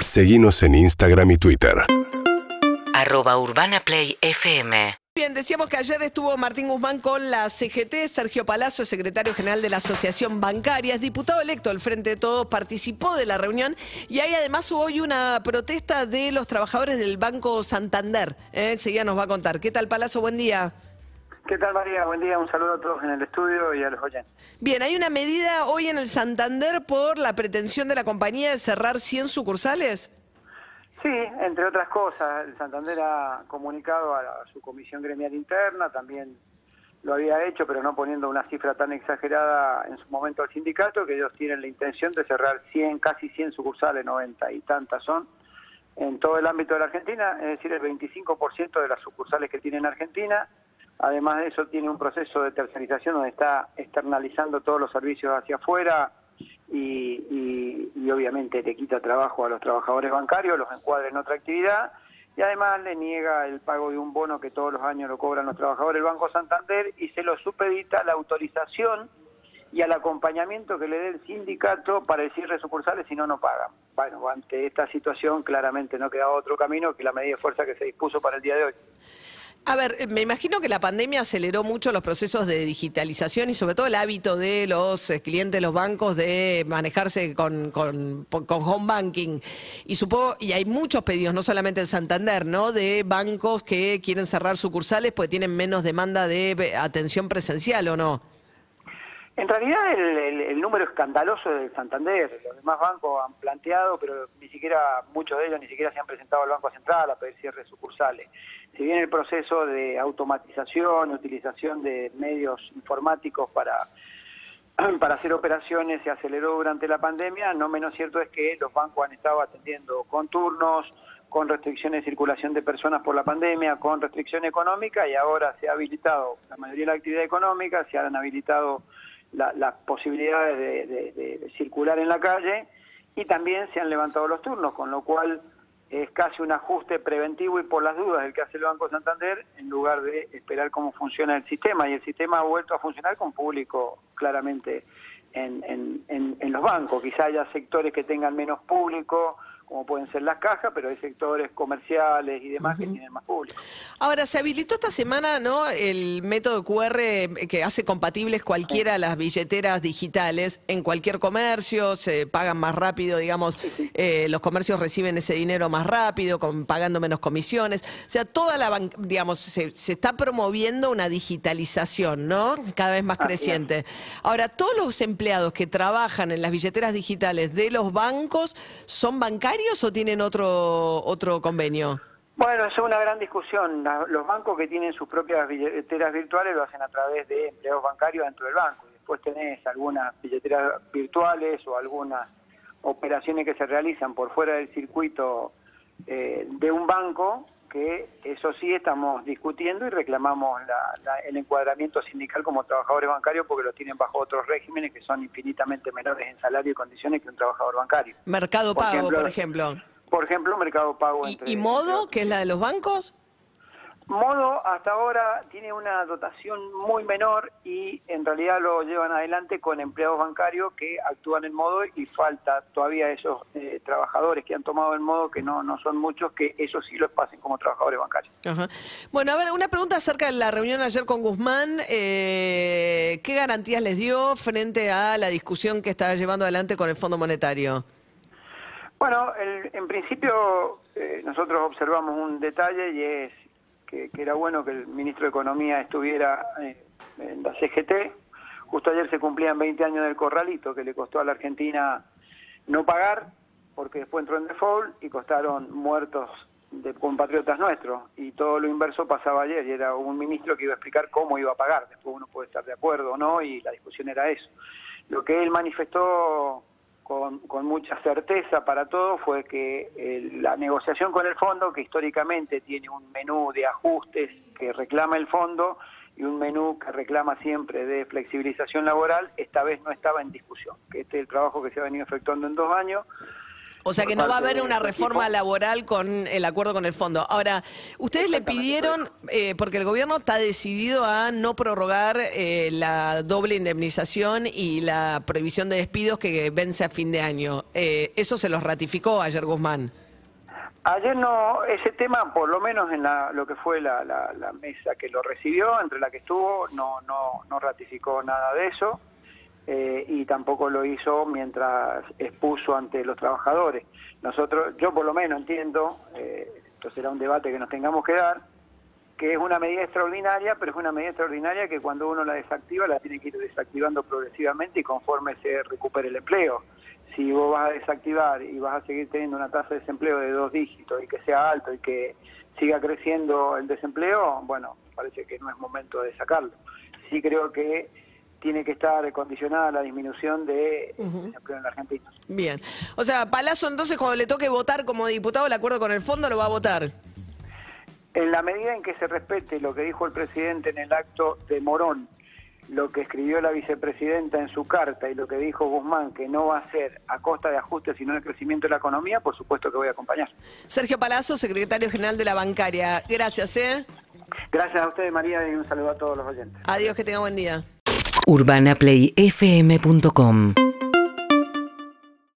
Seguimos en Instagram y Twitter. arroba urbanaplayfm. Bien, decíamos que ayer estuvo Martín Guzmán con la CGT, Sergio Palazzo, secretario general de la Asociación Bancaria, es diputado electo al Frente de Todos, participó de la reunión y hay además hoy una protesta de los trabajadores del Banco Santander. ¿eh? Enseguida nos va a contar. ¿Qué tal, Palazzo? Buen día. ¿Qué tal María? Buen día, un saludo a todos en el estudio y a los oyentes. Bien, hay una medida hoy en el Santander por la pretensión de la compañía de cerrar 100 sucursales. Sí, entre otras cosas, el Santander ha comunicado a, la- su comisión gremial interna, también lo había hecho, pero no poniendo una cifra tan exagerada en su momento al sindicato, que ellos tienen la intención de cerrar 100, casi 100 sucursales, 90 y tantas son, en todo el ámbito de la Argentina, es decir, el 25% de las sucursales que tiene en Argentina. Además de eso, tiene un proceso de tercerización donde está externalizando todos los servicios hacia afuera y, y- obviamente le quita trabajo a los trabajadores bancarios, los encuadra en otra actividad y además le niega el pago de un bono que todos los años lo cobran los trabajadores del Banco Santander y se lo supedita la autorización y al acompañamiento que le dé el sindicato para el cierre sucursales si no, no pagan. Bueno, ante esta situación claramente no quedaba otro camino que la medida de fuerza que se dispuso para el día de hoy. A ver, eh, me imagino que la pandemia aceleró mucho los procesos de digitalización y sobre todo el hábito de los eh, clientes los bancos de manejarse con, con, con home banking. Y supongo, y hay muchos pedidos, no solamente en Santander, ¿no? De bancos que quieren cerrar sucursales porque tienen menos demanda de eh, atención presencial, ¿o no? En realidad el, el- el número escandaloso del Santander, los demás bancos han planteado, pero ni siquiera muchos de ellos ni siquiera se han presentado al Banco Central a pedir cierre de sucursales. Si bien el proceso de automatización, utilización de medios informáticos para para hacer operaciones se aceleró durante la pandemia, no menos cierto es que los bancos han estado atendiendo con turnos, con restricciones de circulación de personas por la pandemia, con restricción económica y ahora se ha habilitado la mayoría de la actividad económica, se han habilitado la- las posibilidades de, circular en la calle y también se han levantado los turnos, con lo cual es casi un ajuste preventivo y por las dudas el que hace el Banco Santander en lugar de esperar cómo funciona el sistema. Y el sistema ha vuelto a funcionar con público claramente en, en- en- en los bancos. Quizá haya sectores que tengan menos público, como pueden ser las cajas, pero hay sectores comerciales y demás que tienen más público. Ahora, se habilitó esta semana, ¿no? El método QR que hace compatibles cualquiera de las billeteras digitales en cualquier comercio, se pagan más rápido, digamos, eh, los comercios reciben ese dinero más rápido, con, pagando menos comisiones. O sea, toda la, digamos, se, se está promoviendo una digitalización, ¿no? Cada vez más creciente. Ahora, todos los empleados que trabajan en las billeteras digitales de los bancos, ¿son bancarios o tienen otro, otro convenio? Bueno, es una gran discusión. Los bancos que tienen sus propias billeteras virtuales lo hacen a través de empleados bancarios dentro del banco. Y después tenés algunas billeteras virtuales o algunas operaciones que se realizan por fuera del circuito eh, de un banco que eso sí estamos discutiendo y reclamamos la- la- el encuadramiento sindical como trabajadores bancarios porque lo tienen bajo otros regímenes que son infinitamente menores en salario y condiciones que un trabajador bancario. Mercado Por Pago, ejemplo, por ejemplo. Por ejemplo, Mercado Pago. ¿Y, entre- y entre Modo, que es la de los bancos? Modo hasta ahora tiene una dotación muy menor y en realidad lo llevan adelante con empleados bancarios que actúan en modo y falta todavía esos eh, trabajadores que han tomado el modo, que no, no son muchos, que eso sí los pasen como trabajadores bancarios. Ajá. Bueno, a ver, una pregunta acerca de la reunión ayer con Guzmán. Eh, ¿Qué garantías les dio frente a la discusión que estaba llevando adelante con el Fondo Monetario? Bueno, el- en principio eh, nosotros observamos un detalle y es que, que era bueno que el ministro de Economía estuviera eh, en la CGT. Justo ayer se cumplían 20 años del corralito que le costó a la Argentina no pagar porque después entró en default y costaron muertos de compatriotas nuestros. Y todo lo inverso pasaba ayer y era un ministro que iba a explicar cómo iba a pagar. Después uno puede estar de acuerdo o no y la discusión era eso. Lo que él manifestó con, con mucha certeza para todos fue que eh, la negociación con el fondo que históricamente tiene un menú de ajustes que reclama el fondo y un menú que reclama siempre de flexibilización laboral esta vez no estaba en discusión que este es el trabajo que se ha venido efectuando en dos años O sea que no va a haber una este reforma laboral con el acuerdo con el fondo. Ahora, ustedes le pidieron, eh, porque el gobierno está decidido a no prorrogar eh, la doble indemnización y la prohibición de despidos que vence a fin de año. Eh, eso se los ratificó ayer Guzmán. Ayer no, ese tema, por lo menos en la, lo que fue la, la- la mesa que lo recibió, entre la que estuvo, no, no, no ratificó nada de eso eh, y tampoco lo hizo mientras expuso ante los trabajadores. Nosotros, yo por lo menos entiendo, eh, esto será un debate que nos tengamos que dar, que es una medida extraordinaria, pero es una medida extraordinaria que cuando uno la desactiva la tiene que ir desactivando progresivamente y conforme se recupere el empleo. Si vos vas a desactivar y vas a seguir teniendo una tasa de desempleo de dos dígitos y que sea alto y que siga creciendo el desempleo, bueno, parece que no es momento de sacarlo. Sí creo que tiene que estar condicionada la disminución de desempleo en la Argentina. Bien. O sea, Palazzo entonces cuando le toque votar como diputado el acuerdo con el fondo lo va a votar. En la medida en que se respete lo que dijo el presidente en el acto de Morón, lo que escribió la vicepresidenta en su carta y lo que dijo Guzmán, que no va a ser a costa de ajustes, sino de crecimiento de la economía, por supuesto que voy a acompañar. Sergio Palazzo, secretario general de la bancaria. Gracias, ¿eh? Gracias a ustedes, María, y un saludo a todos los oyentes. Adiós, que tenga buen día. UrbanaPlayFM.com